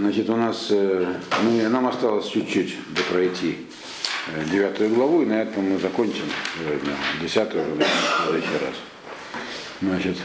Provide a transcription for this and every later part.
Значит, у нас, э, ну, нам осталось чуть-чуть до пройти э, девятую главу, и на этом мы закончим сегодня. Десятую уже в следующий раз. Значит,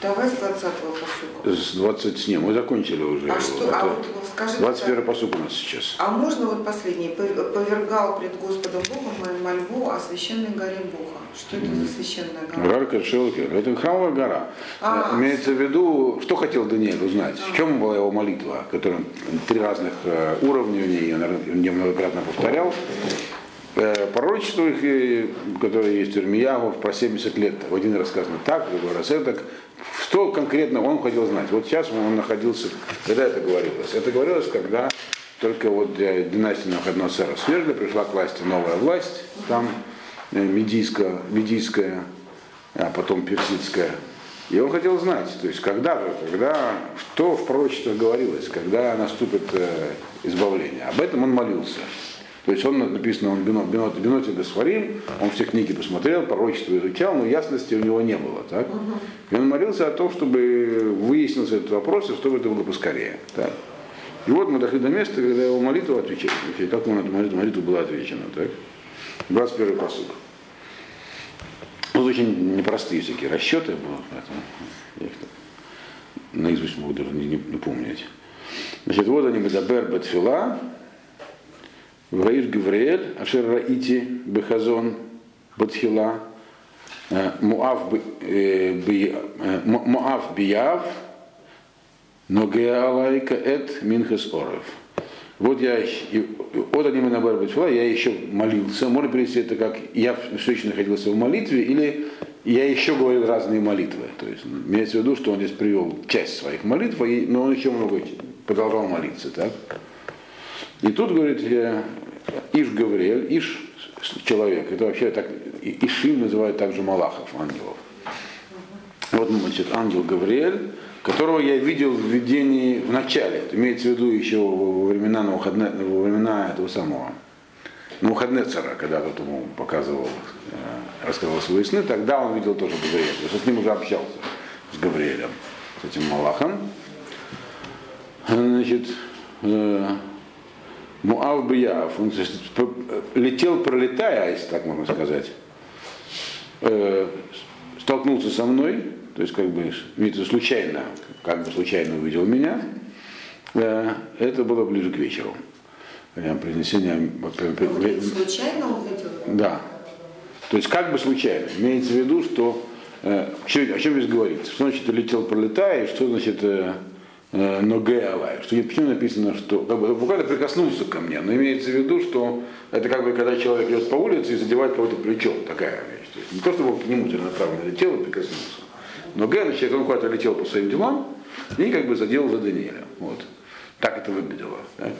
Давай с 20-го посука. с 20 с ним. Мы закончили уже. А его. что, Это а вот скажи, 21 посук у нас сейчас. а можно вот последний? «Пов- Повергал пред Господом Богом мою мольбу о священной горе Бога. Что это за священная гора? Гарка Шелкер. Это храмовая гора. А. Э, Имеется в виду, что хотел Даниэль узнать? В чем была его молитва, которая три разных э, уровня у нее, он многократно повторял. Э, Пророчество э, которое есть у Ирмиягов, про 70 лет. В один раз сказано так, в другой раз это. Что конкретно он хотел знать? Вот сейчас он находился, когда это говорилось? Это говорилось, когда только вот э, династия Навуходоносора свергли, пришла к власти новая власть, там медийская, медийская, а потом персидская. И он хотел знать, то есть когда же, когда, что в пророчестве говорилось, когда наступит избавление. Об этом он молился. То есть он, написано, он бинот, бинот, биноте Гасфарим, он все книги посмотрел, пророчество изучал, но ясности у него не было. Так? И он молился о том, чтобы выяснился этот вопрос, и чтобы это было поскорее. Так? И вот мы дошли до места, когда его молитва отвечает. Как он эту молитву, молитва была отвечена. Так? 21 посуд. Тут очень непростые всякие расчеты будут, поэтому я их наизусть могу даже не, не, не помнить. Значит, вот они Медабер Батфила, Ваиш Гавриэль, Ашер Раити Бехазон Батхила, э, Муав э, э, Му- Муав Бияв, Ногеалайка Эт Минхас Орев. Вот я, вот они на Барбатфила, я еще молился. Можно перевести это как я все еще находился в молитве, или я еще говорил разные молитвы. То есть имеется в виду, что он здесь привел часть своих молитв, но он еще много продолжал молиться. Так? И тут, говорит, я, Иш Гавриэль, Иш человек, это вообще так, Ишим называют также Малахов, ангелов. Вот, значит, ангел Гавриэль, которого я видел в видении в начале. Это имеется в виду еще во времена, Навуходне- во времена этого самого Навуходнецера, когда тот ему показывал, э, рассказывал свои сны, тогда он видел тоже Гавриэля. То с ним уже общался, с Гавриэлем, с этим Малахом. Значит, э, Муав Бияв, он летел, пролетая, если так можно сказать, э, столкнулся со мной, то есть как бы случайно, как бы случайно увидел меня, э, это было ближе к вечеру. Прям Принесение, Говорит, случайно увидел? да. То есть как бы случайно. Имеется в виду, что э, о чем здесь говорится? Что значит летел, пролетая, и что значит э, э, ноге алай? Что, почему написано, что как бы, буквально прикоснулся ко мне, но имеется в виду, что это как бы когда человек идет по улице и задевает кого-то плечом, такая вещь. То есть не то, чтобы к нему целенаправленно летел и прикоснулся. Но Г, значит, он куда-то летел по своим делам и как бы задел за Даниэля. Вот. Так это выглядело. да.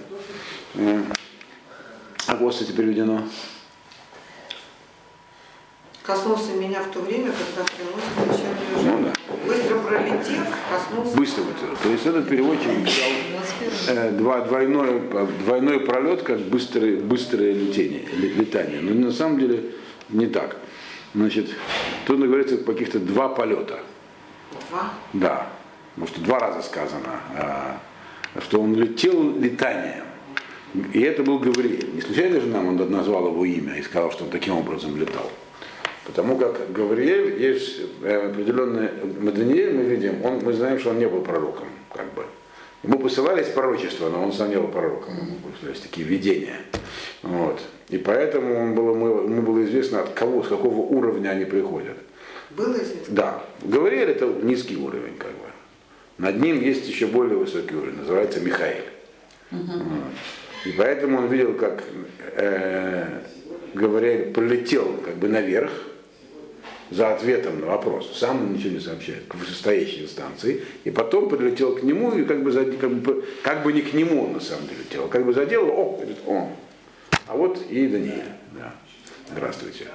Э, А вот, кстати, переведено. Коснулся меня в то время, когда приносит вечернюю Ну жертву. Быстро пролетев, коснулся. Быстро вытянул. То есть этот переводчик писал э, два, двойной, двойной пролет, как быстрое, быстрое летение, ле- летание. Но на самом деле не так. Значит, тут говорится каких-то два полета. Два. Да. Потому что два раза сказано, а, что он летел летанием. И это был Гавриэль. Не случайно же нам он назвал его имя и сказал, что он таким образом летал. Потому как Гавриэль есть э, определенный Даниэль, мы видим, он, мы знаем, что он не был пророком, как бы. Ему посылались пророчества, но он сам не был пророком, ему посылались такие видения. Вот. И поэтому он было, ему было известно, от кого, с какого уровня они приходят. Было известно? Да, Гавриэль это низкий уровень, как бы. Над ним есть еще более высокий уровень, называется Михаил. Вот. И поэтому он видел, как э, Гавриэль полетел как бы наверх за ответом на вопрос. Сам он ничего не сообщает, к вышестоящей инстанции. И потом подлетел к нему и как бы, заде- как бы, как бы не к нему он на самом деле летел. Как бы задел, о, говорит, о. А вот и Даниэль. Да. Здравствуйте.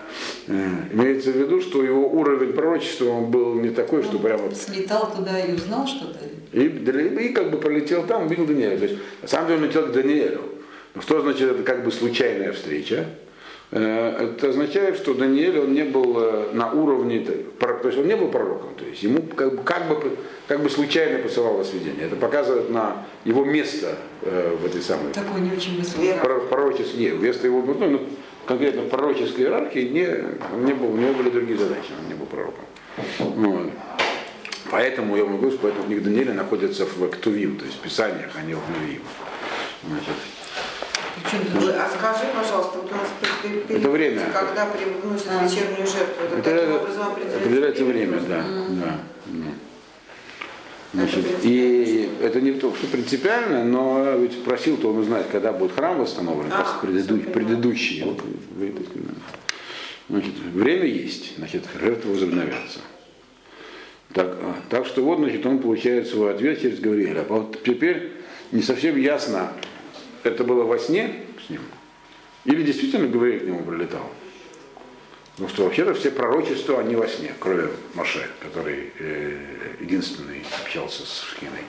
Э, Имеется в виду, что его уровень пророчества он был не такой, что прямо Слетал туда и узнал что-то? и, и как бы пролетел там, увидел Даниэля. То есть, на самом деле он летел к Даниэлю. Но что значит это как бы случайная встреча? Э, Это означает, что Даниэль он не был э, на уровне, то есть он не был пророком, то есть ему как бы, как бы, как бы случайно посылалось видение. Это показывает на его место э, в этой самой Такой не очень высокий. Вера. Про- пророческой, нет, вместо его, ну, ну, конкретно в пророческой иерархии не, не был, у него были другие задачи, он не был пророком. Вот. Поэтому я могу сказать, поэтому книга Даниэля находится в Ктувим, то есть в Писаниях, а не в Навиим. Значит, А скажи, пожалуйста, вот у нас при- при- Это время. когда приносят А. вечернюю жертву, это, это таким образом определяется, определяется время, просто? да. да, да. Значит, Это и это не то, что принципиально, но ведь просил-то он узнать, когда будет храм восстановлен, А, всё предыдущий. Вот, Значит, время есть, значит, жертвы возобновятся. Так, а, так что вот, значит, он получает свой ответ через Гавриэля. А вот теперь не совсем ясно, это было во сне с ним, или действительно Гавриэль к нему прилетал. Ну что, вообще-то все пророчества, они во сне, кроме Маше, который э, единственный общался с Шхиной.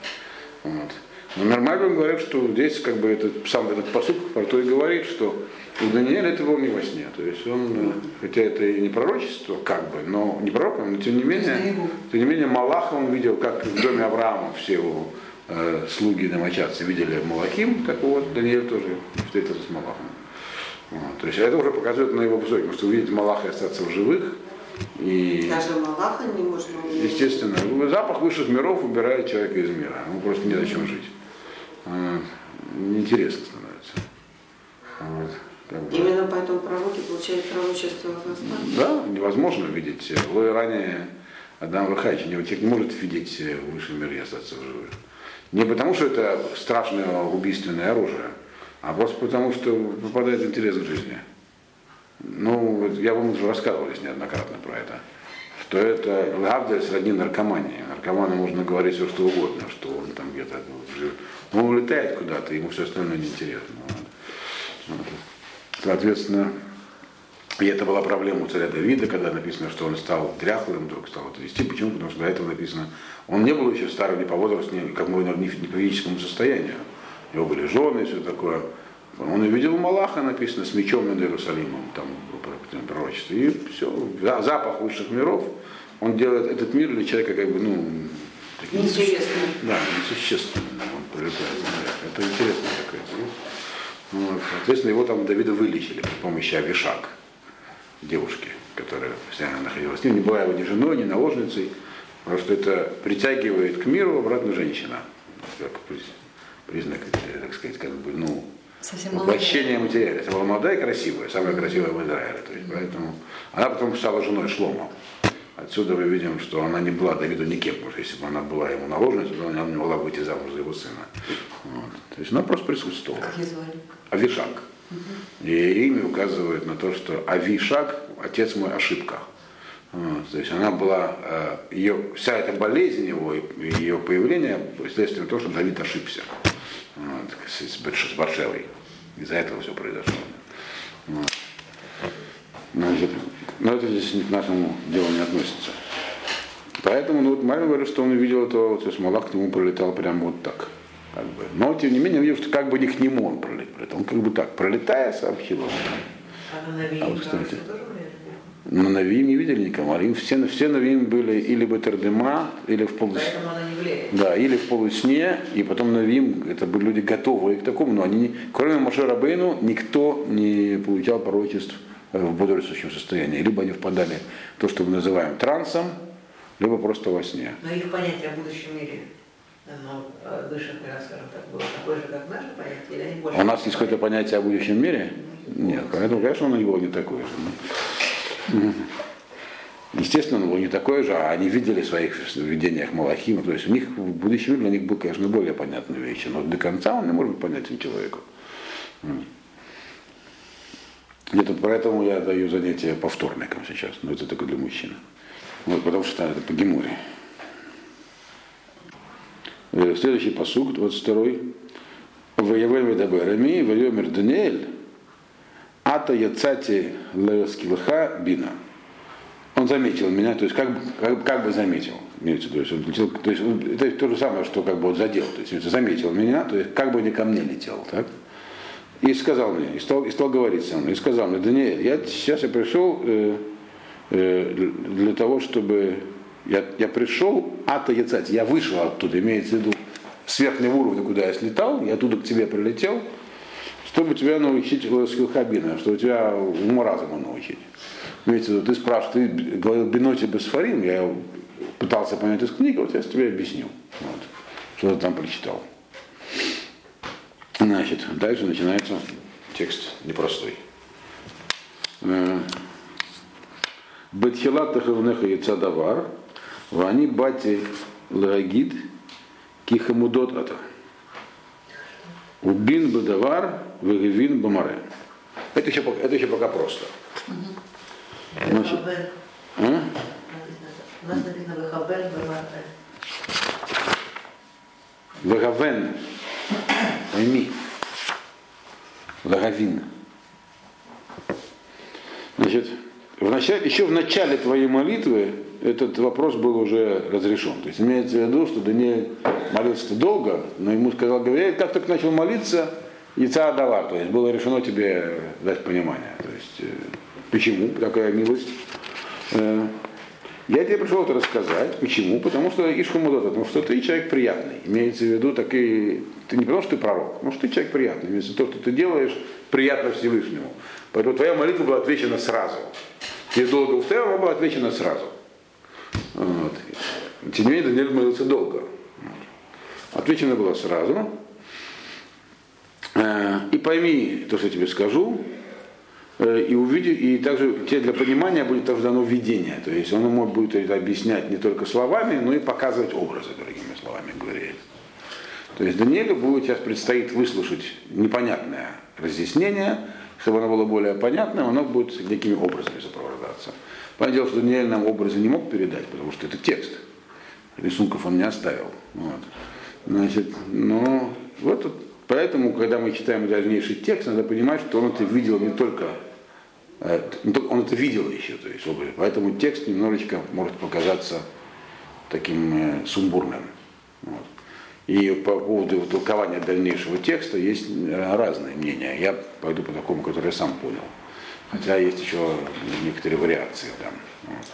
Вот. Но нормально говорят, что здесь как бы этот, сам этот посуд про то и говорит, что у Даниэля это было не во сне. То есть он, э, хотя это и не пророчество, как бы, но не пророком, но тем не менее, тем не менее Малаха он видел, как в доме Авраама все его э, слуги домочадцы видели Малахим, так вот Даниэль тоже встретился с Малахом. Вот, то есть это уже показывает на его высокий, потому что увидеть Малаха и остаться в живых. И, Даже Малаха не можно увидеть. естественно, запах высших миров убирает человека из мира. Ему просто не зачем жить. А, Неинтересно становится. Вот, как бы. Именно поэтому пророки получают пророчество возрастания. Да, невозможно видеть. Вы ранее Адам человек не может видеть высший мир и остаться в живых. Не потому, что это страшное убийственное оружие, а просто потому, что попадает интерес к жизни. Ну, я вам уже рассказывал здесь неоднократно про это. Что это Гавдель сродни наркомании. Наркоману можно говорить все, что угодно, что он там где-то жив. Он улетает куда-то, ему все остальное неинтересно. Вот. Соответственно, и это была проблема у царя Давида, когда написано, что он стал дряхлым, вдруг стал это вести. Почему? Потому что до этого написано, он не был еще старым ни по возрасту, ни, как мы, ни, ни по физическому состоянию. У него были жены и все такое. Он увидел Малаха, написано, с мечом над Иерусалимом, там про- пророчество. И все, За- запах высших миров, он делает этот мир для человека как бы, ну, таким Интересно. да, несущественным он прилетает. Это интересно такое. Вот. Соответственно, его там Давида вылечили при помощи Авишак, девушки, которая постоянно находилась с ним, не была его ни женой, ни наложницей, потому что это притягивает к миру обратно женщина. Как приз- признак, так сказать, как бы, ну, совсем воплощение материала. Это была молодая и красивая, самая красивая в Израиле. То есть, поэтому она потом стала женой Шлома. Отсюда мы видим, что она не была Давиду никем, потому что если бы она была ему наложницей, то она не могла выйти замуж за его сына. Вот. То есть она просто присутствовала. Как ее звали? Авишак. И имя указывает на то, что Авишак, отец мой, ошибка. Вот. То есть она была, э, ее, вся эта болезнь его, и ее появление следствием того, что Давид ошибся вот, с, с Батшевой. Из-за этого все произошло. Вот. Значит, но это здесь к нашему делу не относится. Поэтому, ну вот Мария говорит, что он увидел этого, то есть Малак к нему пролетал прямо вот так. Как бы. Но тем не менее, видел, что как бы не к нему он пролетал. Он как бы так, пролетая, сообщил. А А, кстати. Но Навиим не видели никого. Навиим, все, все Навиим были или Батердема, или в полус... Поэтому она не влияет. Да, или в полусне, и потом Навим, это были люди готовые к такому, но они, не- кроме Моше Рабейну, никто не получал пророчеств э, в бодрствующем состоянии. Либо они впадали в то, что мы называем трансом, либо просто во сне. Но их понятие о будущем мире, оно э, скажем так, было такое же, как наше понятие, или они больше? У нас есть какое-то понятие о будущем мире? Нет, поэтому, конечно, оно было не такое же. Естественно, оно было не такое же, а они видели в своих видениях Малахима. То есть у них в будущем для них был, конечно, более понятные вещи, но до конца он не может быть понятен человеку. Где-то поэтому я даю занятия по вторникам сейчас, но это только для мужчин. Вот, потому что это по Геморе. Э, Следующий посуг, 22 Воевель Медаберами, Воемер Даниэль, Ата Яцати Лескилха Бина. Он заметил меня, то есть как, как, как бы заметил. имеется То есть, он летел, то есть это то же самое, что как бы он задел. То есть заметил меня, то есть как бы не ко мне летел. Так? и сказал мне, и стал, и стал говорить со мной, и сказал мне, Даниэль, я сейчас я пришел э, э, для того, чтобы я, я пришел ата яцать, я вышел оттуда, имеется в виду с верхнего уровня, куда я слетал, я оттуда к тебе прилетел, чтобы тебя научить хабина, чтобы тебя уму разума научить. Имеется виду, ты спрашиваешь, ты говорил биноти бесфарим, я пытался понять из книги, вот я тебе объясню, вот, что ты там прочитал. Значит, дальше начинается текст непростой. Бетхилат тахавнеха яцадавар, вани бати лагид кихамудот ата. Убин бадавар, вегевин бамаре. Это еще, пока- это еще пока просто. Значит, а? Вегавен. Пойми. Вегавин. Значит, в начале, еще в начале твоей молитвы этот вопрос был уже разрешен. То есть имеется в виду, что Даниэль молился долго, но ему сказал Гавриэль, как только начал молиться, яйца отдала. То есть было решено тебе дать понимание. То есть, э, почему такая милость? Э, я тебе пришел это рассказать. Почему? Потому что Ишхамудот, потому что ты человек приятный. Имеется в виду, так и ты не потому, что ты пророк, потому что ты человек приятный. Имеется в виду, то, что ты делаешь, приятно Всевышнему. Поэтому твоя молитва была отвечена сразу. Тебе долго устояла, она была отвечена сразу. Вот. Тем не менее, Даниэль молился долго. Вот. Отвечено было сразу. Э, И пойми то, что я тебе скажу, э, и увиди, и также тебе для понимания будет также дано видение. То есть он ему будет это объяснять не только словами, но и показывать образы, другими словами говоря. То есть Даниэлю будет сейчас предстоит выслушать непонятное разъяснение, чтобы оно было более понятным, оно будет некими образами сопровождаться. Понятное дело, что Даниэль нам образы не мог передать, потому что это текст. Рисунков он не оставил. Вот. Значит, но вот тут- поэтому, когда мы читаем дальнейший текст, надо понимать, что он это видел не только, э, он это видел еще, то есть. Поэтому текст немножечко может показаться таким э, сумбурным. Вот. И по поводу толкования дальнейшего текста есть э, разные мнения. Я пойду по такому, который я сам понял. Хотя есть еще некоторые вариации там. Вот.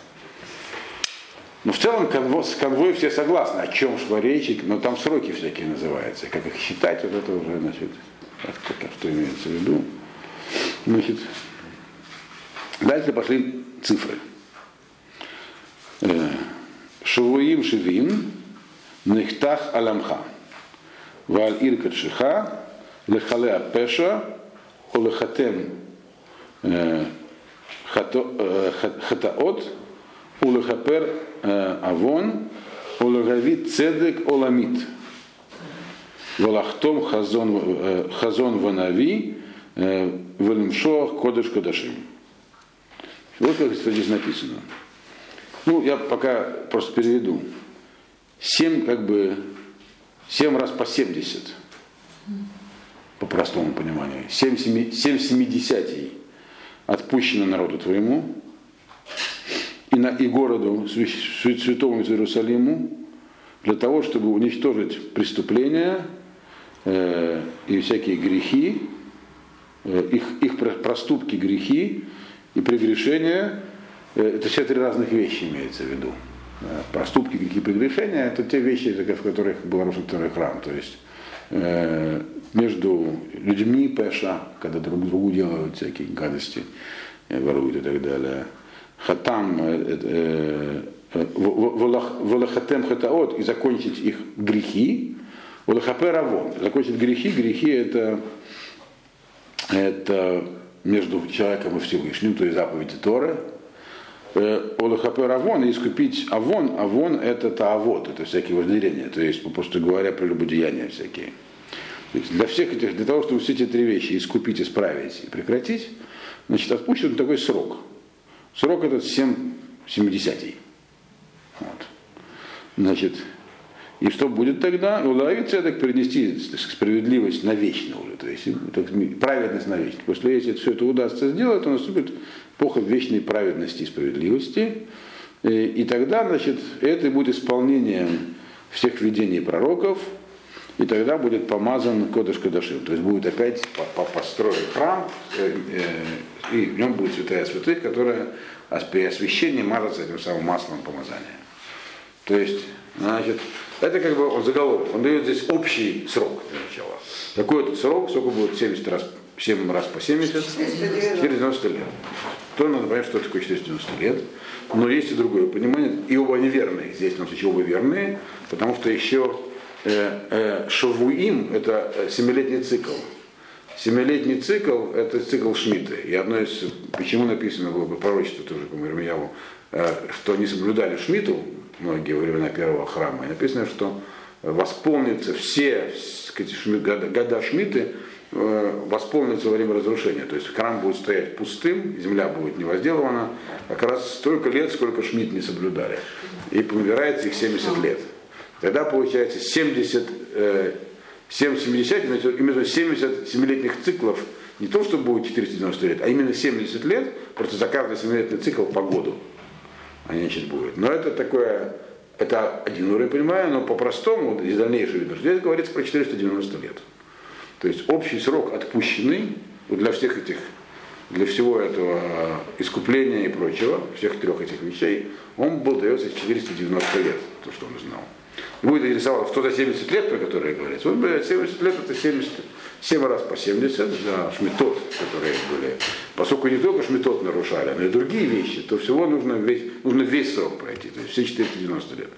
Но в целом конвой, с конвой все согласны, о чем шла речь, но там сроки всякие называются. Как их считать, вот это уже, значит, как- как- что имеется в виду. Значит, дальше пошли цифры. Э, Шавуим шивим, нехтах аламха. Валь иркат шиха, лехале апеша, олехатем э, э, ха- хатаот, улехапер э, авон, улегавит цедек оламит. Валахтом хазон, хазон ванави, валимшоах кодыш кодашим. Вот как это здесь написано. Ну, я пока просто переведу. Семь, как бы, семь раз по 70, по простому пониманию. Семь, семи, семь семидесятей отпущено народу твоему и, на, и городу свя- свя- святому Иерусалиму для того, чтобы уничтожить преступления э, и всякие грехи, э, их, их про- проступки, грехи и прегрешения, э, это все три разных вещи имеется в виду. Э, Проступки, грехи, прегрешения, это те вещи, в которых был разрушен второй храм. То есть э, между людьми пеша, когда друг другу делают всякие гадости, э, воруют и так далее. Хатам, э, э, э, волахатем хатаот, и закончить их грехи, Улахапе равон. Закончить грехи. Грехи это, это между человеком и Всевышним, то есть заповеди Торы. Олахапе равон и искупить авон. Авон это таавод, это всякие вожделения. То есть, попросту говоря, прелюбодеяния всякие. То есть для всех этих, для того, чтобы все эти три вещи искупить, исправить и прекратить, значит, отпущен такой срок. Срок этот 7 70 Вот. Значит, и что будет тогда? Уловить цедок перенести так сказать, справедливость на вечно уже, то есть праведность на вечно. После если все это удастся сделать, то наступит эпоха вечной праведности и справедливости. И, и тогда, значит, это будет исполнением всех видений пророков, и тогда будет помазан Кодыш Кадашим. То есть будет опять по- по- построен храм, э, э, и в нем будет святая святых, которая при освящении мажется этим самым маслом помазания. То есть, значит, это как бы он заголовок, он дает здесь общий срок для начала. Какой этот срок, сколько будет 70 раз, 7 раз по 70? 490. 490 лет. То надо понять, что такое 490 лет. Но есть и другое понимание, и оба они верные. Здесь в данном случае оба верные, потому что еще Шавуим – это э, семилетний цикл. Семилетний цикл – это цикл Шмидта. И одно из, почему написано было бы пророчество тоже по Ирмияву, э, что они соблюдали Шмиту многие во времена первого храма. И написано, что восполнится все сказать, года, Шмиты, э, восполнится во время разрушения. То есть храм будет стоять пустым, земля будет не возделана, как раз столько лет, сколько Шмидт не соблюдали. И помирается их 70 лет. Тогда получается 70, э, 7 70, именно 70 семилетних циклов, не то, что будет 490 лет, а именно 70 лет, просто за каждый семилетний цикл по году они значит, будет. Но это такое, это один уровень, понимаю, но по-простому, из дальнейшего видно, здесь говорится про 490 лет. То есть общий срок отпущенный для всех этих, для всего этого искупления и прочего, всех трех этих вещей, он был дается 490 лет, то, что он знал. Будет интересовало, что за 70 лет, про которые говорится. Вот, блядь, 70 лет это 70, 7 раз по 70 за шметот, которые были. Поскольку не только шметот нарушали, но и другие вещи, то всего нужно весь, нужно весь срок пройти, то есть все 490 лет.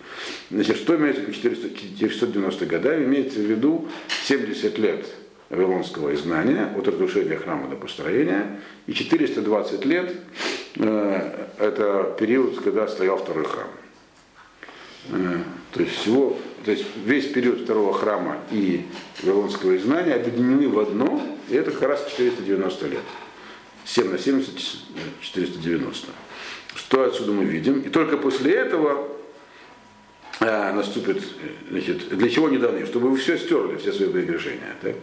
Значит, что имеется в виду 400 490 года? Имеется в виду 70 лет Вавилонского изгнания, от разрушения храма до построения, и 420 лет э, это период, когда стоял второй храм. То есть всего, то есть весь период второго храма и Вавилонского изгнания объединены в одно, и это как раз 490 лет. 7 на 70, 490. Что отсюда мы видим? И только после этого э, наступит, значит, для чего не даны? Чтобы вы все стерли, все свои прегрешения. Так?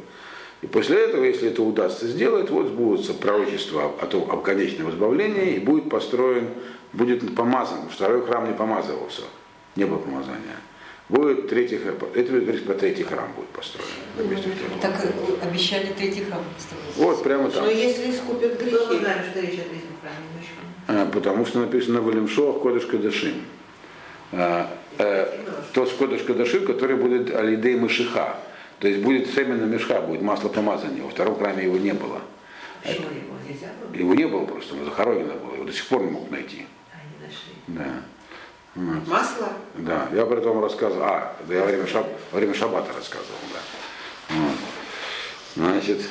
И после этого, если это удастся сделать, вот сбудутся пророчества о том, об конечном избавлении, и будет построен, будет помазан. Второй храм не помазывался, не было помазания. Будет третий храм, это говорит про третий храм будет построен. на месте второго. Так обещали третий храм построить. Вот прямо там. Но если искупят Мы грехи, знаем, что речь о третьем храме. мы А, Потому что написано в Алимшоах Кодыш Кадашим. А, э, То с Кодыш Кадашим, который будет Алидей Мышиха. То есть будет семена мешха, будет масло помазания. Во втором храме его не было. Почему было? Нельзя было? Его не было просто, оно захоронено было. Его до сих пор не мог найти. А, не нашли. Да. Вот. масло, Да, я про это вам рассказывал. А, да я во время, шаб, во время шаббата рассказывал, да. Вот. Значит,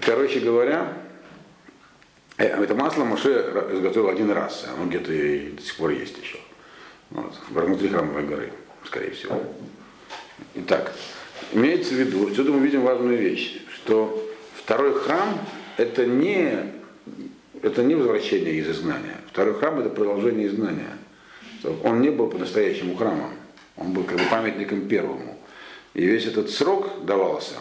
короче говоря, э, это масло Моше ра- изготовил один раз, оно где-то и до сих пор есть еще. Вот, внутри храмовой горы, скорее всего. Итак, имеется в виду, отсюда мы видим важную вещь, что второй храм это не, это не возвращение из изгнания. Второй храм это продолжение изгнания. Что Он не был по-настоящему храмом, он был как бы памятником первому. И весь этот срок давался,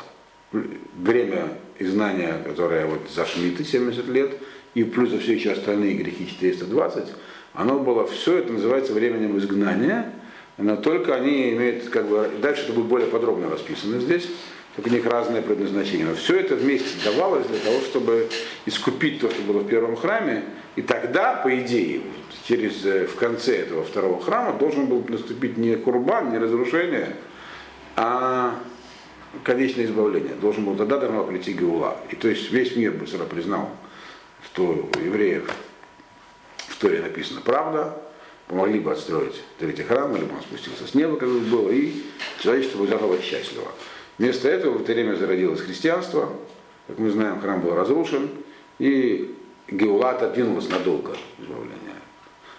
время изгнания, которое вот за Шмиты 70 лет, и плюс за все еще остальные грехи 420, оно было, все это называется временем изгнания, но только они имеют, как бы, дальше это будет более подробно расписано здесь, только у них разное предназначение. Но все это вместе давалось для того, чтобы искупить то, что было в первом храме, и тогда, по идее, через, э, в конце этого второго храма должен был наступить не курбан, не разрушение, а конечное избавление. Должен был тогда должна прийти Геула. И то есть весь мир быстро признал, что у евреев в Торе написана правда, помогли бы отстроить третий храм, или бы он спустился с неба, как бы было, и человечество будет заново счастливо. Вместо этого в это время зародилось христианство, как мы знаем, храм был разрушен, и Геула отодвинулась надолго избавление.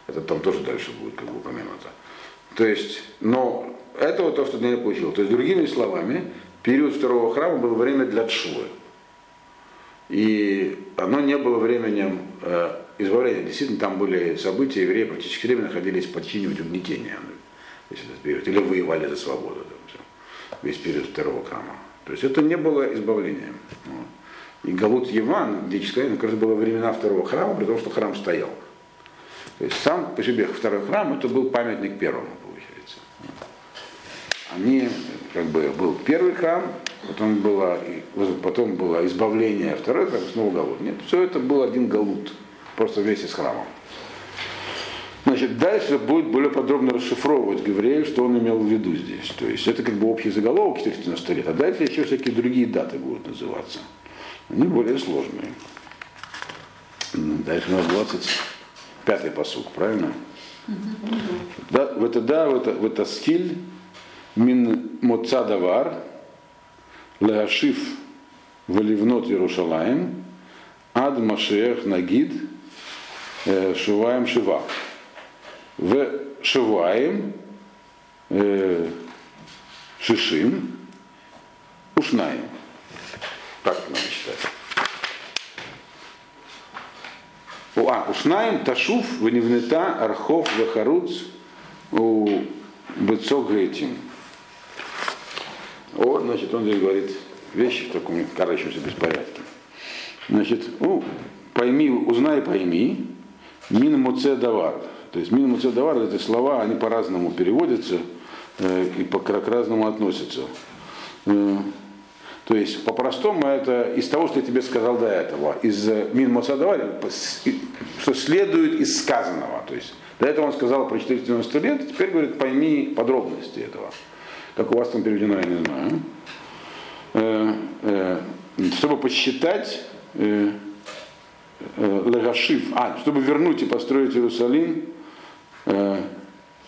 Это там тоже дальше будет как бы упомянуто. То есть, но это вот то, что Даниэль получил. То есть, другими словами, период второго храма был время для Тшувы. И оно не было временем э, избавления. Действительно, там были события, евреи практически все время находились под чьим-нибудь угнетением. Этот период. Или воевали за свободу. Там, всё. весь период второго храма. То есть это не было избавлением. Вот. И Галут Еван, где сказано, как раз было времена второго храма, при том, что храм стоял. То есть сам по себе второй храм это был памятник первому, получается. они, как бы, был первый храм, потом было, потом было избавление, второй храм, снова галут. Нет, все это был один галут, просто вместе с храмом. Значит, дальше будет более подробно расшифровывать Гавриэль, что он имел в виду здесь. То есть это как бы общий заголовок 490 лет, а дальше еще всякие другие даты будут называться. Они более сложные. Дальше у нас 25-й посук, правильно? Да, в это да, в это, в это скиль мин моцадавар леашиф валивнот Иерушалаем ад машех нагид э, шуваем шива в Шиваем, э, Шишим, Ушнаем. Так надо читать. У, а, Ушнаем, Ташуф, Ванивнета, Архов, Вахаруц, у Бецог этим. О, значит, он здесь говорит вещи в таком карающемся беспорядке. Значит, ну, пойми, узнай, пойми, мин муце давар. То есть мин муцедавар, эти слова, они по-разному переводятся э, и по, к разному относятся. Э, то есть по-простому это из того, что я тебе сказал до этого, из э, мин муцедавар, что следует из сказанного. То есть до этого он сказал про 490 лет, теперь говорит, пойми подробности этого. Как у вас там переведено, я не знаю. Э, э, чтобы посчитать э, Лагашив, а, чтобы вернуть и построить Иерусалим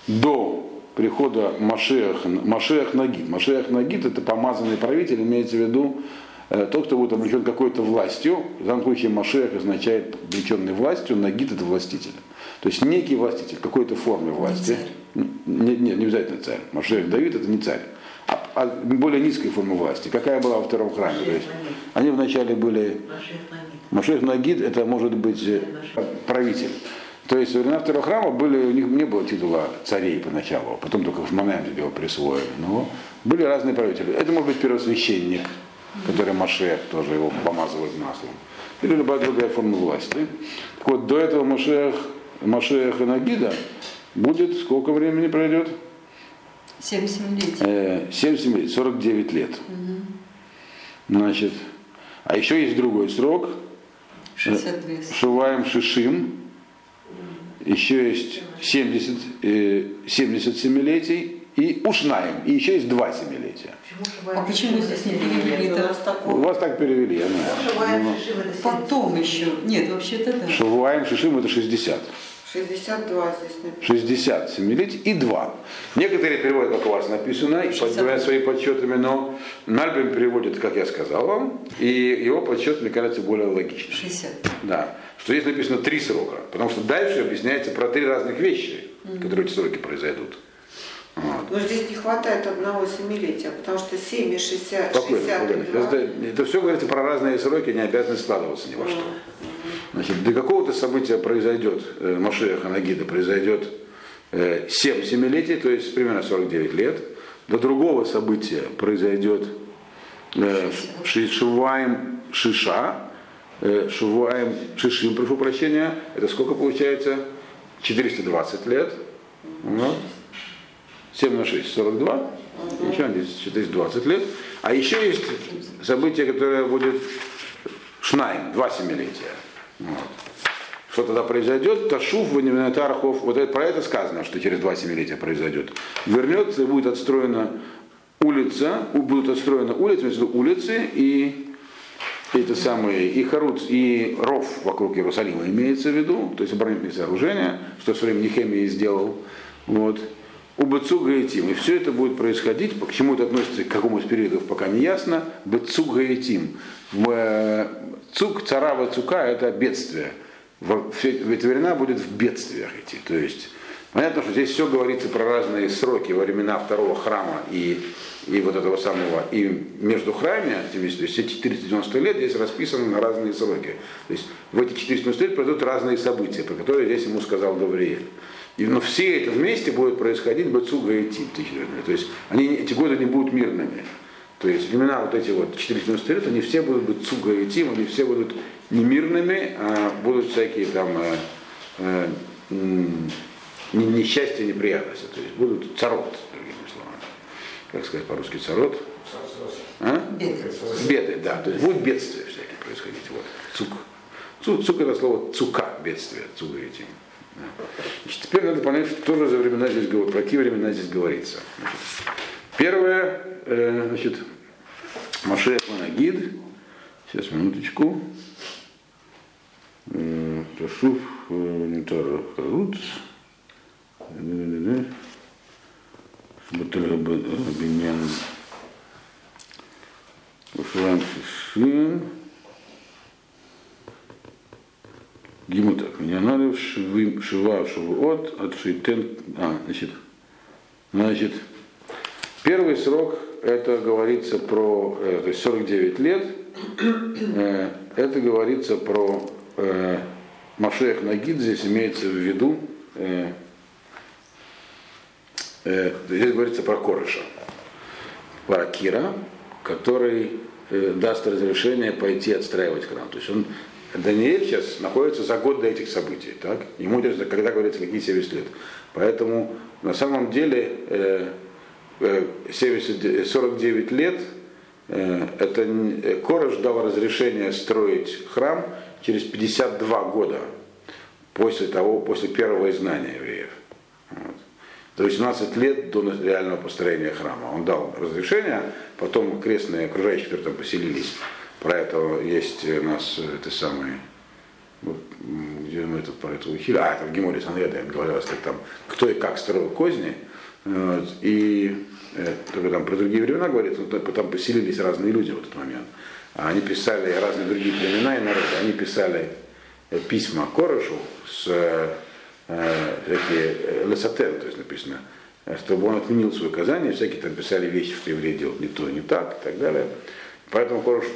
до прихода Машех, Машех Нагид. Машех Нагид это помазанный правитель, имеется в виду тот, кто будет облечен какой-то властью. В данном случае Машех означает облеченный властью, Нагид это властитель. То есть некий властитель, какой-то форме власти. Нет, нет, не обязательно царь. Машех Давид это не царь. А, а более низкой формы власти. Какая была во втором храме? То есть, они вначале были... Машех Нагид это может быть э, правитель. То есть во времена второго храма были, у них не было титула царей поначалу, потом только в момент его присвоили. Но были разные правители. Это может быть первосвященник, который Машех тоже его помазывает маслом. Или любая другая форма власти. Так вот, до этого Машех, Машех и Нагида будет, сколько времени пройдет? 77 лет. Э, 77 лет, 49 лет. Угу. Значит, а еще есть другой срок. 62. Шуваем Шишим еще есть 70, э, 70 семилетий и Ушнаем, и еще есть два семилетия. А почему здесь не перевели это? У вас так перевели, я знаю. Ну, потом еще. Нет, вообще-то да. Шавуаем Шишим это 60. 62 здесь написано. 60 семилетий и 2. Некоторые переводят, как у вас написано, и подбивают своими подсчетами, но Нальбин переводит, как я сказал вам, и его подсчет, мне кажется, более логичным. 60. Да. Что здесь написано три срока, потому что дальше объясняется про три разных вещи, mm-hmm. которые эти сроки произойдут. Вот. Но здесь не хватает одного семилетия, потому что 7 и 60, Спокойно, 62. Это, это все говорится про разные сроки, не обязаны складываться ни во что. Значит, для какого-то события произойдет, э, Машея Ханагида произойдет э, 7 семилетий, то есть примерно 49 лет. До другого события произойдет э, Шиваем Шиша, э, Шиваем Шишим, прошу прощения, это сколько получается? 420 лет. Вот. 7 на 6, 42. Еще здесь 420 лет. А еще есть событие, которое будет Шнайм, два семилетия. Вот. Что тогда произойдет? Ташуф, Ваниминатархов, вот это, про это сказано, что через два семилетия произойдет. Вернется и будет отстроена улица, будут отстроены улицы, улицы и эти самые, и Харуц, и ров вокруг Иерусалима имеется в виду, то есть оборонительные сооружения, что в свое время Нехемия сделал. Вот у Бацуга и Тим. И все это будет происходить, к чему это относится, к какому из периодов, пока не ясно. Бацуга и Тим. Э, цук, царава цука – это бедствие. В эти времена будет в бедствиях идти. То есть, понятно, что здесь все говорится про разные сроки во времена второго храма и, и вот этого самого, и между храмами, то есть эти 490 лет здесь расписаны на разные сроки. То есть в эти 490 лет произойдут разные события, про которые здесь ему сказал Гавриэль. И, но все это вместе будет происходить Бацуга и Тим. То есть они, эти годы не будут мирными. То есть времена вот эти вот 490 лет, они все будут быть Цуга и Тим, они все будут не мирными, а будут всякие там э, э, несчастья, неприятности. То есть будут царот, другими словами. как сказать по-русски, царот. А? Беды. Беды, да. То есть будут бедствия всякие происходить. Вот. Цук. Цук, цук это слово цука, бедствие, цуга этим. Да. Значит, теперь надо понять, что же за времена здесь говорится, про какие времена здесь говорится. Первое, э, значит, Машех Манагид, сейчас минуточку, Э, Ташуф, Нитара Харуц, Батальон Ушван Шишин, Гиму так, меня надо Шива Шивот, от Шейтен, а, значит, значит, первый срок, это говорится про, э, то есть 49 лет, э, это говорится про э, Машех Нагид, здесь имеется в виду, э, э, здесь говорится про Корыша, про Кира, который э, даст разрешение пойти отстраивать храм. То есть он, Даниэль сейчас находится за год до этих событий. Так? Ему интересно, когда говорится, какие 70 лет. Поэтому на самом деле э, э, 70, 49 лет э, это э, Корыш дал разрешение строить храм через 52 года после того, после первого изгнания евреев. Вот. За 18 лет до реального построения храма. Он дал разрешение, потом крестные окружающие, которые там поселились, про это есть у нас это самый, где мы это про это учили, а, это в Геморе Санреда говорилось, как там, кто и как строил козни, вот, и э, только там про другие времена говорится, вот, там поселились разные люди в этот момент. Они писали разные другие племена и народы, они писали э, письма Корошу с э, такие э, лесотен, то есть написано, чтобы он отменил свое указание, всякие там писали вещи, что евреи делают не то, не так и так далее. Поэтому Корош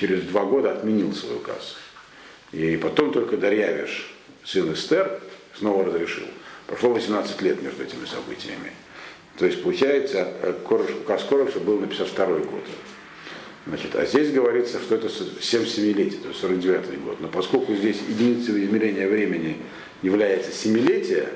через два года отменил свой указ. И потом только Дарьявиш, сын Эстер, снова разрешил. Прошло 18 лет между этими событиями. То есть, получается, Корош, указ Короша был на 52 год. Значит, а здесь говорится, что это 7 семилетий, то есть 49 год. Но поскольку здесь единицей измерения времени является семилетие,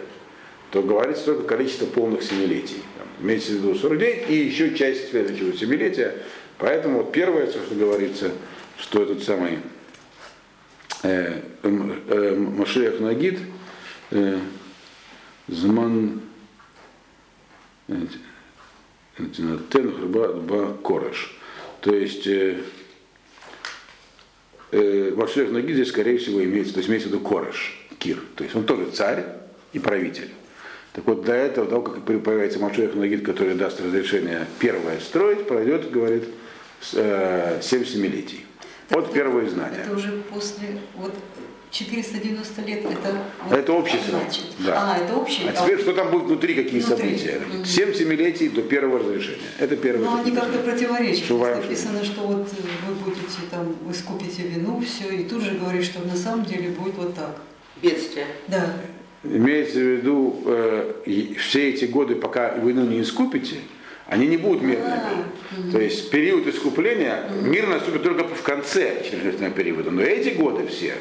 то говорится только количество полных семилетий. Там, имеется в виду 49 и еще часть следующего семилетия. Поэтому вот первое, что говорится, что этот самый э, э, Машех Нагид э, Зман Тен Хрба Кореш то есть э, э, Машех Наги здесь, скорее всего, имеется, то есть имеется в виду Кореш, Кир. То есть он тоже царь и правитель. Так вот, до этого, того, как появится Машех Нагид, который даст разрешение первое строить, пройдет, говорит, 7 семилетий. От первого изнания. Это уже после, вот 490 лет это... Вот, это общий срок. Да. А, это общий. А теперь что там будет внутри, какие внутри. события? 7 семилетий до первого разрешения. Это первое. Но они как-то противоречат. Написано, что вот вы будете там, вы скупите вину, все, и тут же говорит, что на самом деле будет вот так. Бедствие. Да. Имеется в виду, э, все эти годы, пока вину не искупите, они не будут мирными. А, То есть период искупления, мир наступит только в конце 14 периода. Но эти годы все,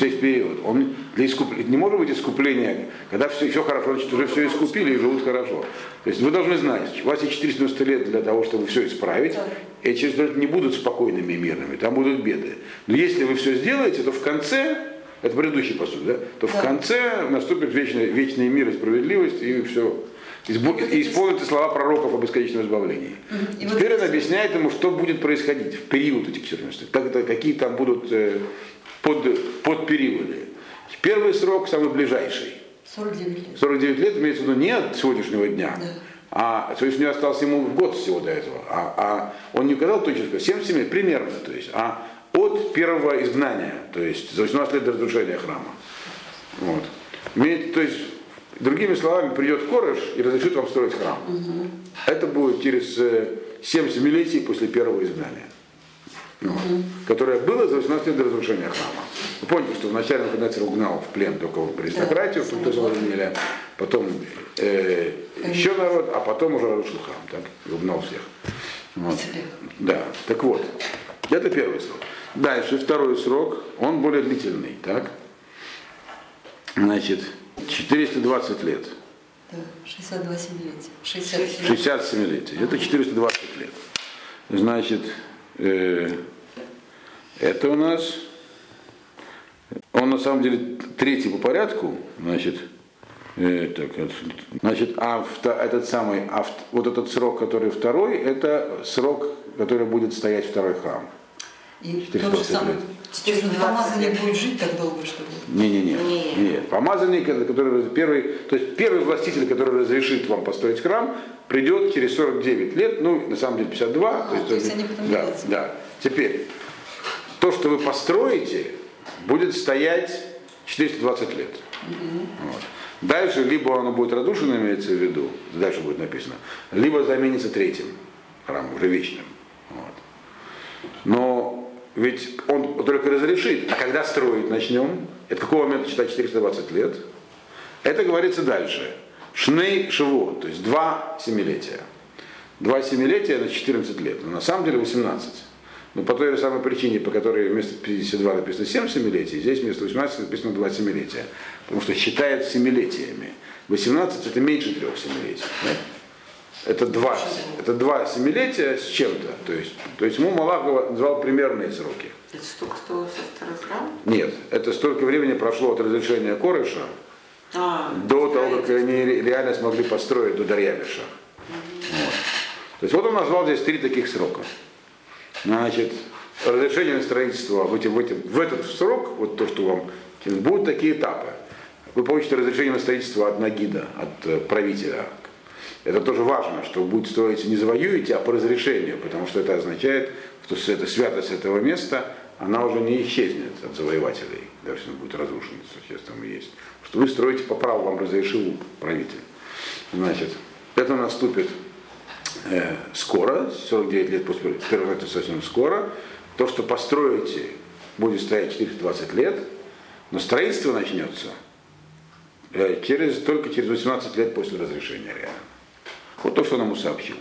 весь период, он для искупления, не может быть искупления, когда все, все хорошо, значит уже все искупили и живут хорошо. То есть вы должны знать, у вас есть 490 лет для того, чтобы все исправить, и через лет не будут спокойными и мирными, там будут беды. Но если вы все сделаете, то в конце, это предыдущий посуд, да, то да. в конце наступит вечный, вечный мир и справедливость, и все. И исполнится слова пророков об бесконечном избавлении. И Теперь вот он объясняет ему, что будет происходить в период этих 14 как это, какие там будут э, под, под периоды. Первый срок самый ближайший. 49 лет. 49 лет имеется в виду не от сегодняшнего дня, да. а сегодняшний остался ему год всего до этого. А, а он не указал точно, 7 лет примерно, то есть, а от первого изгнания, то есть за 18 лет до разрушения храма. Вот. Имеет, то есть, другими словами, придет Корыш и разрешит вам строить храм. Угу. Это будет через 7 э, семилетий после первого изгнания угу. которое было за 18 лет до разрушения храма. Вы помните, что вначале Навуходоносор угнал в плен только аристократию, да, Пультозавладения, потом э, еще народ, а потом уже разрушил храм, так, и угнал всех. Вот. Да, так вот, это первый срок. Дальше, второй срок, он более длительный, так? Значит, 420 лет. Да, 62 семилетия. 67. 67 летия. Это 420 лет. Значит, э, это у нас, он на самом деле третий по порядку, значит, э, так, значит, а этот самый, а вот этот срок, который второй, это срок, который будет стоять второй храм. И то же самое, помазанник будет жить так долго, что ли? Не-не-не. Нет. Помазанник, который первый, то есть первый властитель, который разрешит вам построить храм, придет через 49 лет, ну, на самом деле 52. А, то есть, то есть они потом да, да. Теперь, то, что вы построите, будет стоять 420 лет. Угу. Вот. Дальше либо оно будет разрушено, имеется в виду, дальше будет написано, либо заменится третьим храмом, уже вечным. Вот. Но ведь он только разрешит. А когда строить начнем? Это какого момента считать 420 лет? Это говорится дальше. Шней шиво, то есть два семилетия. Два семилетия на 14 лет. Но на самом деле 18. Но по той же самой причине, по которой вместо 52 написано 7 семилетий, здесь вместо 18 написано 2 семилетия. Потому что считают семилетиями. 18 это меньше трех семилетий. Да? Это два, это два семилетия с чем-то. То есть, то есть ему Малах назвал примерные сроки. Это столько стоило со храм? Нет, это столько времени прошло от разрешения Корыша а, до того, как они реально смогли построить до Дарьявиша. Вот. То есть вот он назвал здесь три таких срока. Значит, разрешение на строительство в, эти, в, эти, в этот срок, вот то, что вам будут такие этапы. Вы получите разрешение на строительство от Нагида, от э, правителя, это тоже важно, что вы будете строить не завоюете, а по разрешению, потому что это означает, что эта святость этого места, она уже не исчезнет от завоевателей, даже если он будет разрушен, сейчас там и есть. Что вы строите по праву, вам разрешил правитель. Значит, это наступит э, скоро, 49 лет после первого, это совсем скоро. То, что построите, будет стоять 420 лет, но строительство начнется э, через, только через 18 лет после разрешения реально. Вот то, что он ему сообщил.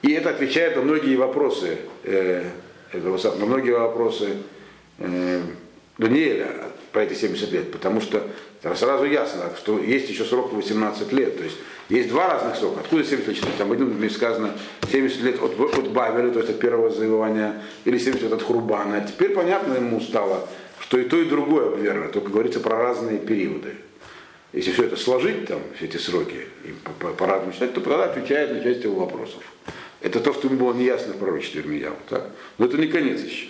И это отвечает на многие вопросы, э, на многие вопросы э, Даниэля про эти 70 лет, потому что сразу ясно, что есть еще срок 18 лет. То есть есть два разных срока. Откуда 70 лет? Там в одном сказано 70 лет от, от Бавеля, то есть от первого завоевания, или 70 лет от Хурбана. Теперь понятно ему стало, что и то, и другое верно, только говорится про разные периоды. Если все это сложить, там, все эти сроки, и по-разному считать, то тогда отвечает на часть его вопросов. Это то, что ему было неясно в пророчестве Ирмияу. Так? Но это не конец еще.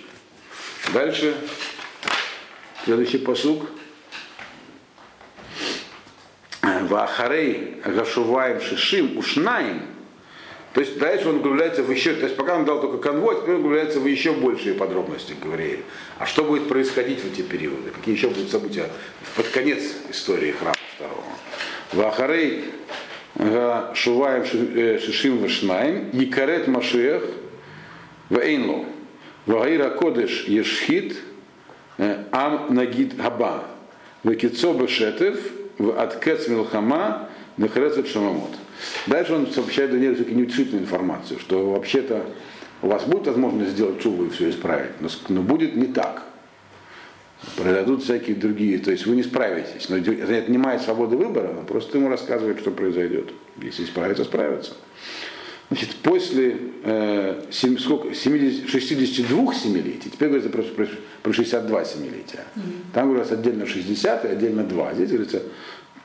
Дальше, следующий посук. Вахарей Гашуваем Шишим Ушнаим то есть дальше он углубляется в еще, то есть пока он дал только конвой, теперь он углубляется в еще большие подробности, Гавриэль. А что будет происходить в эти периоды? Какие еще будут события под конец истории храма второго? Вахарей Шуваем э, Шишим Вашнаем, Якарет Машех, Вейнло, Вагаира Кодеш Ешхит, э, Ам Нагид Хаба, Векицо Бешетев, в Аткец Милхама, Нахарецет Шамамот. Дальше он сообщает Даниэлю все-таки неутешительную информацию, что вообще-то у вас будет возможность сделать чубу и все исправить, но будет не так. Произойдут всякие другие, то есть вы не справитесь. Но это не отнимает свободы выбора, но просто ему рассказывает, что произойдет. Если исправится, справится. Значит, после э, 7, сколько, 70, 62 семилетий, теперь говорится про, про, про 62 семилетия. Mm-hmm. Там говорится отдельно 60 и отдельно 2. Здесь говорится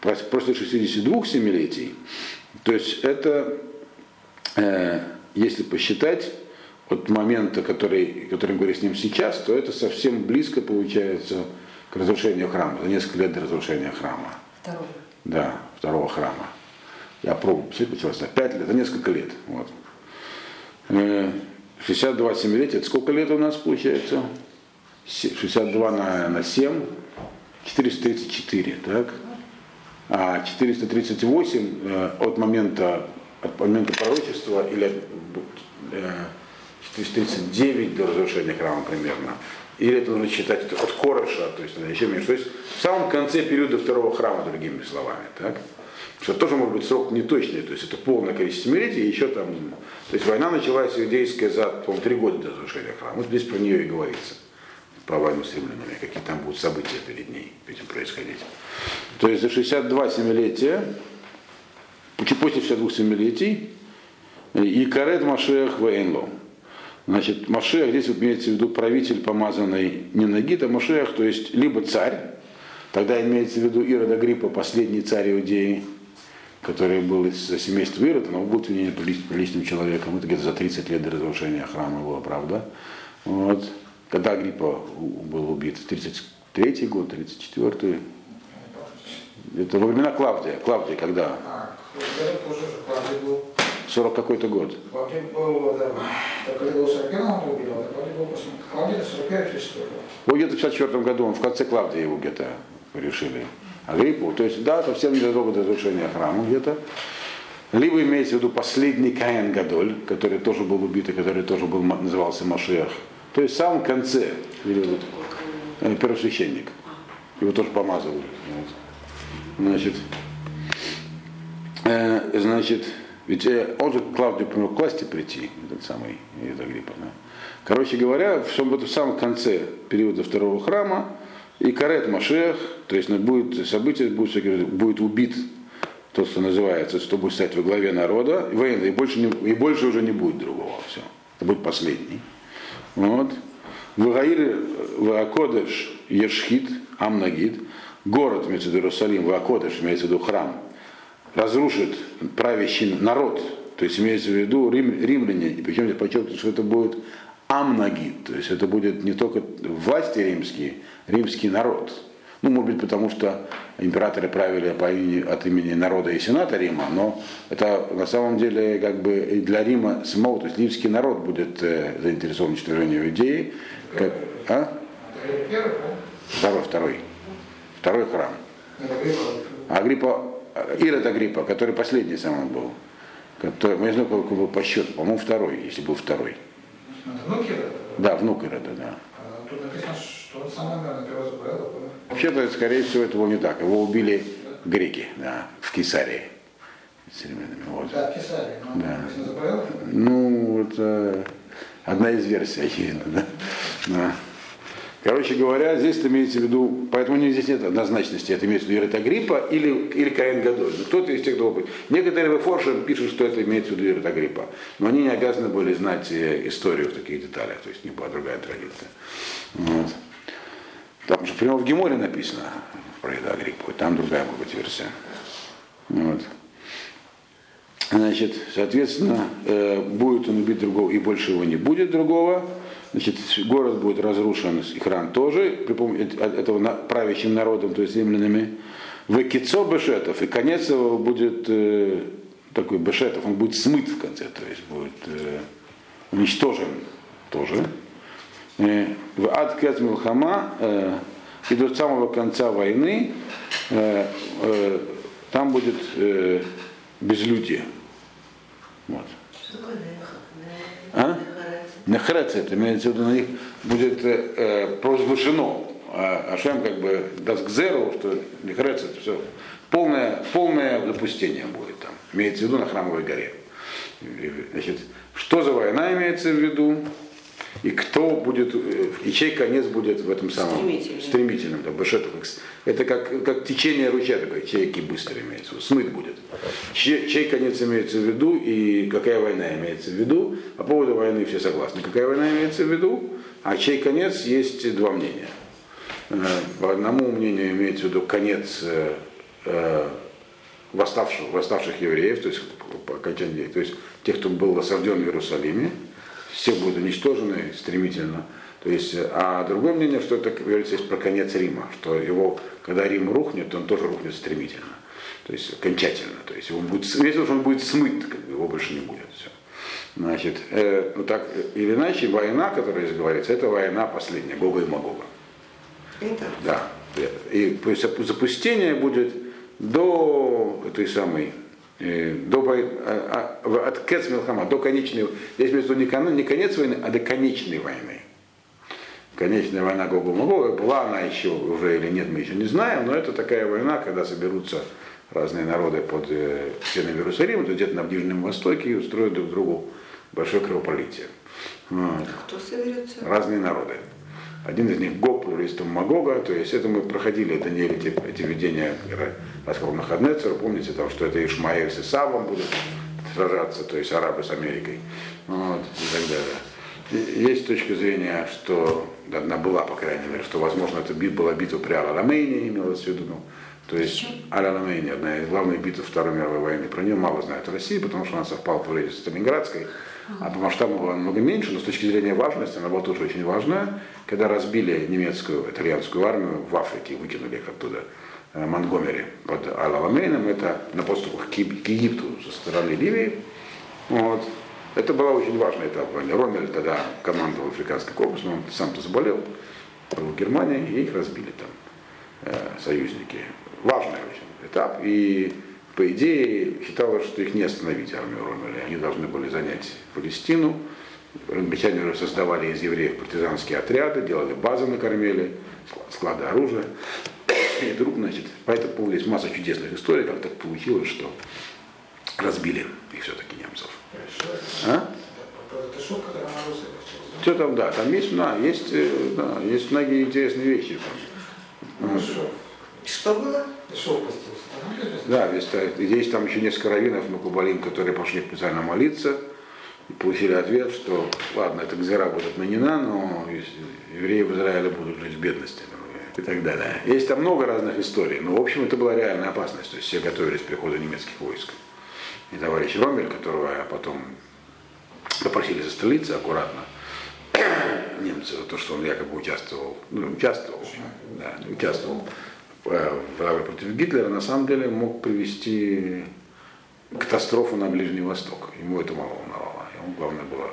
после 62 семилетий, то есть это, э, если посчитать от момента, который, который мы говорим с ним сейчас, то это совсем близко получается к разрушению храма, за несколько лет до разрушения храма. Второго. Да, второго храма. Я пробую посчитать, на 5 лет, за несколько лет. Вот. 62 э, семилетия, это сколько лет у нас получается? 62 на, на 7, 434, так? а 438 э, от момента, от момента пророчества или от 439 э, до разрушения храма примерно. Или это нужно считать от Короша, то есть еще меньше. То есть в самом конце периода второго храма, другими словами. Так? Что тоже может быть срок неточный, то есть это полное количество семилетий, еще там. То есть война началась иудейская за, по-моему, три года до разрушения храма. Вот здесь про нее и говорится по войну с римлянами, какие там будут события перед ней этим происходить. То есть за 62 семилетия после 62 семилетий, и карет Машех Вейнло. Значит, Машех, здесь вот имеется в виду правитель, помазанный не Нагид, а Машех, то есть либо царь, тогда имеется в виду Ирод Агриппа, последний царь Иудеи, который был из семейства Ирода, но был не приличным человеком, это где-то за 30 лет до разрушения храма было, правда. Вот. Когда Агриппа был убит, 33 год, 34 это во времена Клавдия. Клавдия когда? А, 40 какой-то год. Клавдий был, да, когда был 41 он убил, а Клавдий был после Клавдия 45 или что Вот где-то в 54 году, он в конце Клавдия его где-то решили. Агриппу, то есть, да, совсем незадолго до разрушения храма где-то. Либо имеется в виду последний Каин Гадоль, который тоже был убит, и который тоже был, назывался Машиах. То есть в самом конце, э, первосвященник. Его тоже помазывали. Значит, э, значит, ведь э, он же Клавдию помог к власти прийти, этот самый этот Агриппа. Да? Короче говоря, в, в самом конце периода второго храма и карет Машех, то есть будет событие, будет, будет убит тот, что называется, что будет стоять во главе народа, и военный, и больше, не, и больше уже не будет другого. Все. Это будет последний. Вот. Вагаир Ваакодеш Ешхит Амнагид, город, имеется в виду Иерусалим, Ваакодеш, имеется в виду храм, разрушит правящий народ, то есть имеется в виду рим, римляне, и причем здесь подчеркивается, что это будет амнагид, то есть это будет не только власти римские, римский народ. Ну, может быть, потому что императоры правили по имени, от имени народа и сената Рима, но это на самом деле как бы для Рима самого, то есть римский народ будет э, заинтересован в уничтожении идеи. Как, а? Второй, второй. Второй храм. Агриппа, Ирод Агриппа, который последний самый был. Который, я не знаю, какой был по счету, по-моему, второй, если был второй. Внук Ирода? Да, внук Ирода, да. А, тут написано, что он сам, наверное, первый заболел. Вообще-то, скорее всего, это было не так. Его убили греки, да, в Кесарии. Вот. Да, в Кесарии. Но да. заболел? Ну, это одна из версий, очевидно, да. да. Короче говоря, здесь имеется в виду, поэтому здесь нет однозначности, это имеется в виду Иритагриппа или, или Каин Гадоль. Ну, кто-то из тех, кто опыт. Некоторые в Форше пишут, что это имеется в виду Иритагриппа, но они не обязаны были знать э, историю в таких деталях, то есть не была другая традиция. Вот. Там же прямо в Геморе написано про Иритагриппу, там другая может быть версия. Вот. Значит, соответственно, э, будет он убить другого, и больше его не будет другого. Значит, город будет разрушен, и храм тоже, при помощи этого правящим народом, то есть римлянами. В Кицо Бешетов, и конец его будет э, такой Бешетов, он будет смыт в конце, то есть будет э, уничтожен тоже. Э, в Ад Кец Милхама, э, и до самого конца войны, э, э, там будет э, безлюдие. Вот. А? Нехрец, это имеется в виду, на них будет э, э провозглашено. А Ашем как бы даст к зеру, что Нехрец это все. Полное, полное запустение будет там. Имеется в виду на храмовой горе. Значит, что за война имеется в виду? И кто будет, э, и чей конец будет в этом самом стремительным, стремительным да, это как, как течение ручья такой, чейки быстро имеется смыт будет. Чей, чей конец имеется в виду и какая война имеется в виду. По поводу войны все согласны, какая война имеется в виду, а чей конец есть два мнения. Э, по одному мнению имеется в виду конец э, восставших, восставших евреев, то есть окончание, то есть тех, кто был осажден в Иерусалиме, все будут уничтожены стремительно. То есть, а другое мнение, что это говорится здесь про конец Рима, что его, когда Рим рухнет, он тоже рухнет стремительно. То есть окончательно. То есть его будет, если он будет смыт, как бы, его больше не будет. Все. Значит, э, ну так или иначе, война, которая здесь говорится, это война последняя, Гога и Магога. Это? Да. И то есть запустение будет до этой самой Э, до, а, а, от Кец Милхама до конечной, здесь имеется не, не конец войны, а до конечной войны. Конечная война Гогу Магога, была она еще уже или нет, мы еще не знаем, но это такая война, когда соберутся разные народы под э, стенами Иерусалима, то где-то на Ближнем Востоке и устроят друг другу большое кровопролитие. Вот. Кто соберется? Разные народы. Один из них Гог, плюристом Магога, то есть это мы проходили, это не эти, эти видения рассказал Нахаднецер, помните, там, что это Ишмаэль с Исавом будут сражаться, то есть арабы с Америкой, вот, и так далее. Есть точка зрения, что одна была, по крайней мере, что, возможно, это была битва при Аламейне, имелось в виду, ну, то есть Аля-Ламейни, одна из главных битв Второй мировой войны. Про нее мало знают в России, потому что она совпала по с Сталинградской, а по масштабу была намного меньше, но с точки зрения важности она была тоже очень важная. Когда разбили немецкую, итальянскую армию в Африке, выкинули их оттуда, э, Монгомери под Аля-Ламейном, это на подступах к Египту со стороны Ливии. Вот. Это была очень важная этап войны. Ромель тогда командовал африканский корпус, но он сам-то заболел, был в Германии, и их разбили там э, союзники важный очень этап. И по идее считалось, что их не остановить армию Ромеля. Они должны были занять Палестину. Англичане создавали из евреев партизанские отряды, делали базы на Кармеле, склады оружия. И вдруг, значит, по этому поводу есть масса чудесных историй, как так получилось, что разбили их все-таки немцев. А? Что там, да, там есть, да, есть, э, да, есть многие интересные вещи. Что было? Да, есть, там еще несколько раввинов Макубалим, которые пошли специально молиться и получили ответ, что ладно, эта гзира будет отменена, но евреи в Израиле будут жить в бедности и так далее. Есть там много разных историй, но в общем это была реальная опасность, то есть все готовились к приходу немецких войск. И товарищ Ромель, которого потом попросили застрелиться аккуратно, немцы, то, что он якобы участвовал, ну, участвовал, да, участвовал в против Гитлера, на самом деле мог привести катастрофу на Ближний Восток. Ему это мало волновало. Ему главное было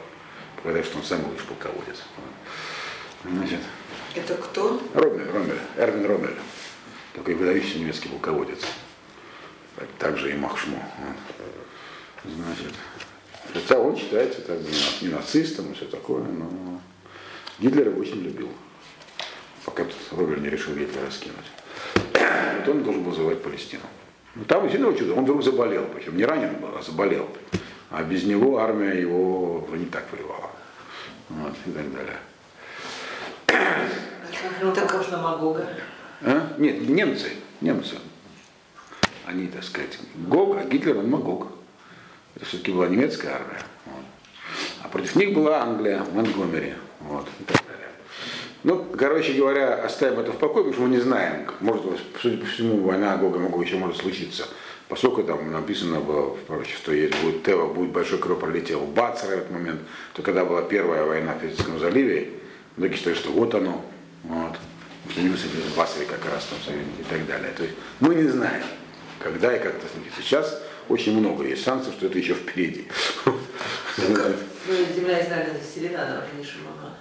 показать, что он сам лучший полководец. Значит, это кто? Ромель, Ромель, Эрвин Ромель. Такой выдающийся немецкий полководец. Также и Махшмо. Значит, хотя он считается так, не нацистом и все такое, но Гитлер его очень любил. Пока Ромель не решил Гитлера скинуть вот он должен был завоевать Палестину. Но ну, там действительно чудо, он вдруг заболел, причем не ранен был, а заболел. А без него армия его не так воевала. Вот, и так далее. Так похож на Магога. А? Нет, немцы, немцы. Они, так сказать, Гог, а Гитлер он Магог. Это все-таки была немецкая армия. Вот. А против них была Англия, Монгомери. Вот, и так ну, короче говоря, оставим это в покое, потому что мы не знаем. Может, судя по всему, война Гога Магога еще может случиться. Поскольку там написано было, короче, что есть будет Тева, будет большой кровопролитие в Бацера в этот момент, то когда была первая война в Персидском заливе, многие считают, что вот оно, вот, высадились в Басаре как раз там и так далее. То есть мы не знаем, когда и как это случится. Сейчас очень много есть шансов, что это еще впереди. Ну, земля Израиля заселена, она уже не Шимама.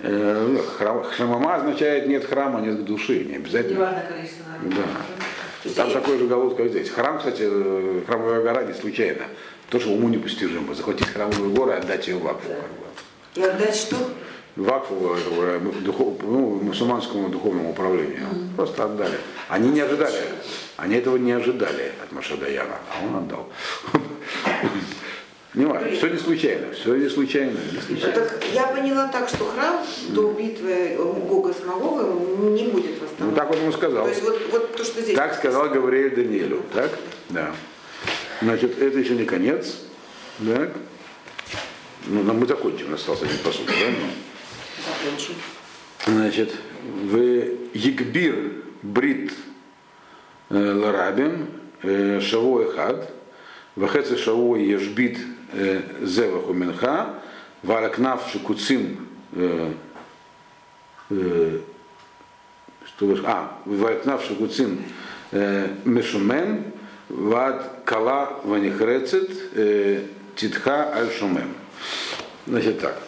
Э, ну, храм, шамама означает нет храма, нет души, не обязательно. Не важно количество Да. Там такой же голод, как здесь. Храм, кстати, э, храмовая гора не случайно. То, что уму непостижимо. Захватить храмовую гору и отдать ее вакфу. И отдать что? Вакфу э, духов, ну, мусульманскому духовному управлению. Mm. Просто отдали. Они не ожидали. Они этого не ожидали от Машадаяна, а он отдал. Важно, все не случайно, все не случайно. Не случайно. Так, я поняла так, что храм до битвы Гога с Маговым не будет восстановлен. Ну так он ему сказал. То есть вот, вот то, что здесь. Так сказал Гавриэль Даниэлю, так? Да. Значит, это еще не конец. Так? Ну, мы закончим, у нас остался один посуд, да? Закончим. Значит, в Егбир Брит э, Ларабин э, Шавой Хад, Вахеце Шавой Ешбит зеваху минха, варакнав шикуцим, что а, варакнав шикуцим мешумен, вад кала ванихрецет титха аль шумем. Значит так.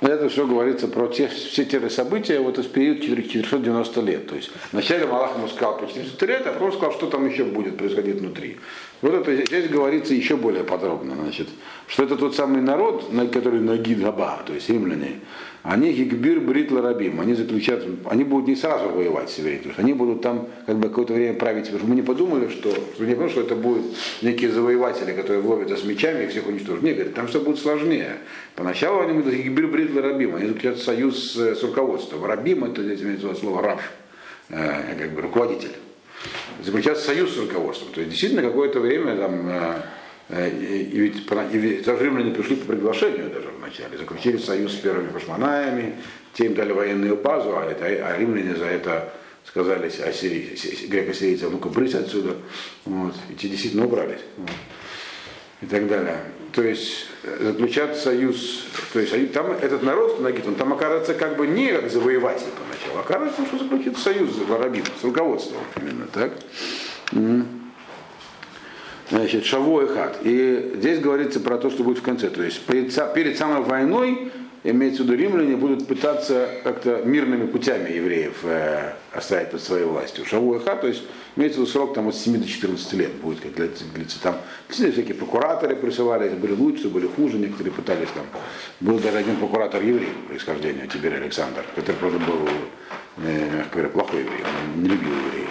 Это все говорится про те, все те события вот из периода 490 лет. То есть вначале Малах ему сказал по 400 лет, а потом сказал, что там еще будет происходить внутри. Вот это здесь говорится еще более подробно, значит, что это тот самый народ, который Нагид Габа, то есть римляне, они гигбир брит ларабим, они заключат, они будут не сразу воевать с евреями, они будут там как бы какое-то время править, потому что мы не подумали, что, что не потому, что это будут некие завоеватели, которые ловятся с мечами и всех уничтожат. Нет, говорит, там все будет сложнее. Поначалу они будут гигбир брит ларабим, они заключат союз с, с руководством. Рабим это здесь имеется слово раб, э, как бы руководитель заключаться союз с руководством. То есть действительно какое-то время там, э, э, и ведь, и римляне пришли по приглашению даже вначале, заключили союз с первыми пашманаями, те им дали военную базу, а, это, а римляне за это сказали ассирий, греко-сирийцам, ну-ка брысь отсюда, вот, и те действительно убрались. Вот, и так далее. То есть э, заключать союз, то есть там этот народ, он там оказывается как бы не как завоеватель поначалу, а оказывается, что заключит союз с арабим, с руководством именно так. Значит, Шаво и Хат. И здесь говорится про то, что будет в конце. То есть перед, перед самой войной имеется в виду римляне, будут пытаться как-то мирными путями евреев э, оставить под своей властью. Шавуэха, то есть имеется в виду срок там, от 7 до 14 лет будет, как длится, длится там. Всякие прокураторы присылались, были лучше, были хуже, некоторые пытались там. Был даже один прокуратор еврей происхождения, Тибер Александр, который, правда, был, э, мягко говоря, плохой еврей, он не любил евреев.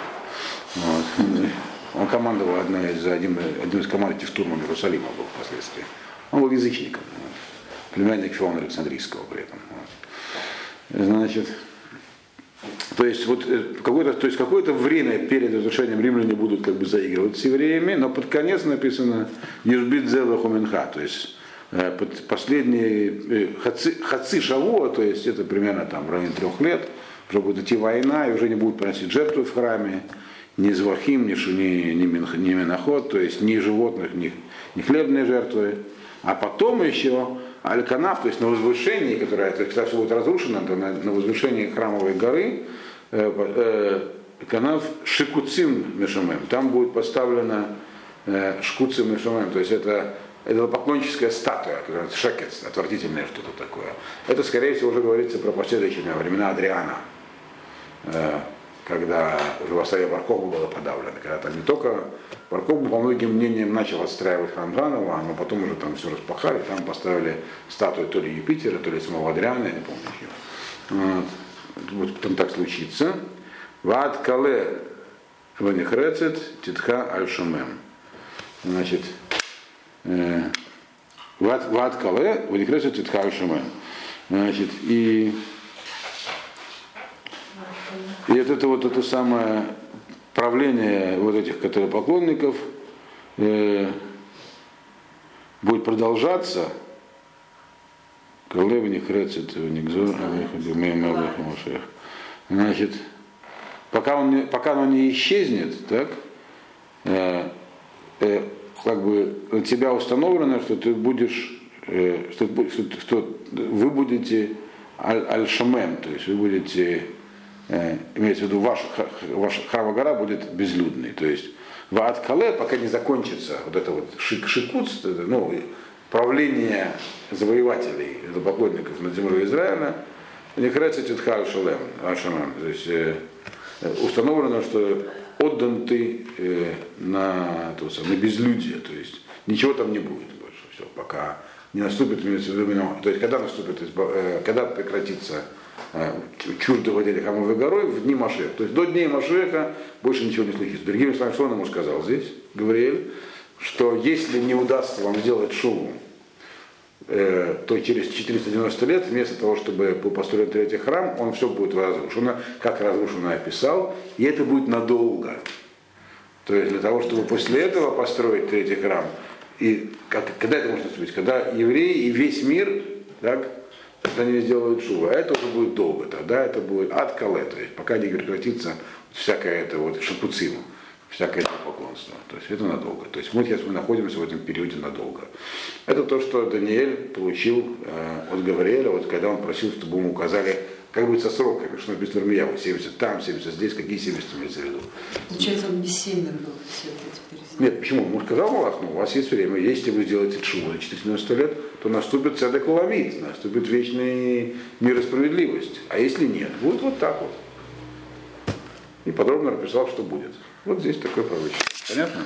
Вот. Он командовал одной из, один, один из команд штурмом Иерусалима был впоследствии. Он был язычником племянник Филона Александрийского при этом. Значит, то есть вот э, какое-то, то есть какое-то время перед разрушением римляне будут как бы заигрывать с евреями, но под конец написано Ежбит Зела Хуминха, то есть э, под последние э, хаци, хаци Шавуа, то есть это примерно там в районе трех лет, уже будет идти война, и уже не будут приносить жертвы в храме, ни звахим, ни, ни, ни, ни миноход, то есть ни животных, ни, ни хлебные жертвы. А потом еще Аль-Канав, то есть на возвышении, которое, то есть, когда все будет разрушено, то на, на возвышении храмовой горы, э, э, Канав Шикуцим Мешамем, там будет поставлена э, Шкуцим Мешамем, то есть это это поклонническая статуя, которая шекец, отвратительное что-то такое. Это, скорее всего, уже говорится про последующие времена Адриана. Э, когда уже восстание Баркова было подавлено, когда там не только Барков, по многим мнениям, начал отстраивать храм заново, но потом уже там все распахали, там поставили статую то ли Юпитера, то ли самого Адриана, я не помню чего. Вот, вот там так случится. Вад кале ванихрецет титха аль-шумем. Значит, э, вад кале ванихрецет титха аль-шумем. Значит, и и вот это вот это самое правление вот этих которые поклонников э, будет продолжаться. Королева не хрецит, не гзор, Значит, пока он не, пока он не исчезнет, так, э, э, как бы на тебя установлено, что ты будешь, э, что, что, что вы будете аль-шамем, то есть вы будете Э, имеется в виду ваш, ваш храма гора будет безлюдный. То есть в Аткале, пока не закончится вот это вот шик шикуц, ну, правление завоевателей, поклонников над землей Израиля, не хрется Титхар Шалем, то есть э, установлено, что отдан ты э, на, то, на безлюдие, то есть ничего там не будет больше, все, пока не наступит, то есть когда наступит, когда прекратится Э, чужды владели Хамовой горой в дни Машеха. То есть до дней Машеха больше ничего не случится. Другими словами, что он ему сказал здесь, Гавриэль, что если не удастся вам сделать шоу, э, то через 490 лет, вместо того, чтобы был построен третий храм, он все будет разрушено, как разрушено описал, и это будет надолго. То есть для того, чтобы после этого построить третий храм, и как, когда это может наступить? Когда евреи и весь мир так, когда они сделают шува. А это уже будет долго, тогда это будет ад кале, то есть пока не прекратится всякое это вот шапуциму, всякое это поклонство. То есть это надолго. То есть мы сейчас мы находимся в этом периоде надолго. Это то, что Даниэль получил э, от Гавриэля, вот когда он просил, чтобы ему указали, как быть со сроками, что написано в Ирмияву, 70 там, 70 здесь, какие 70 имеется в виду. Получается, он семер был все эти Нет, почему? Он сказал Малах, ну, у вас есть время, если вы сделаете шуму на 490 лет, то наступит цедек ловит, наступит вечный мир и справедливость. А если нет, будет вот так вот. И подробно написал, что будет. Вот здесь такой пророчество. Понятно?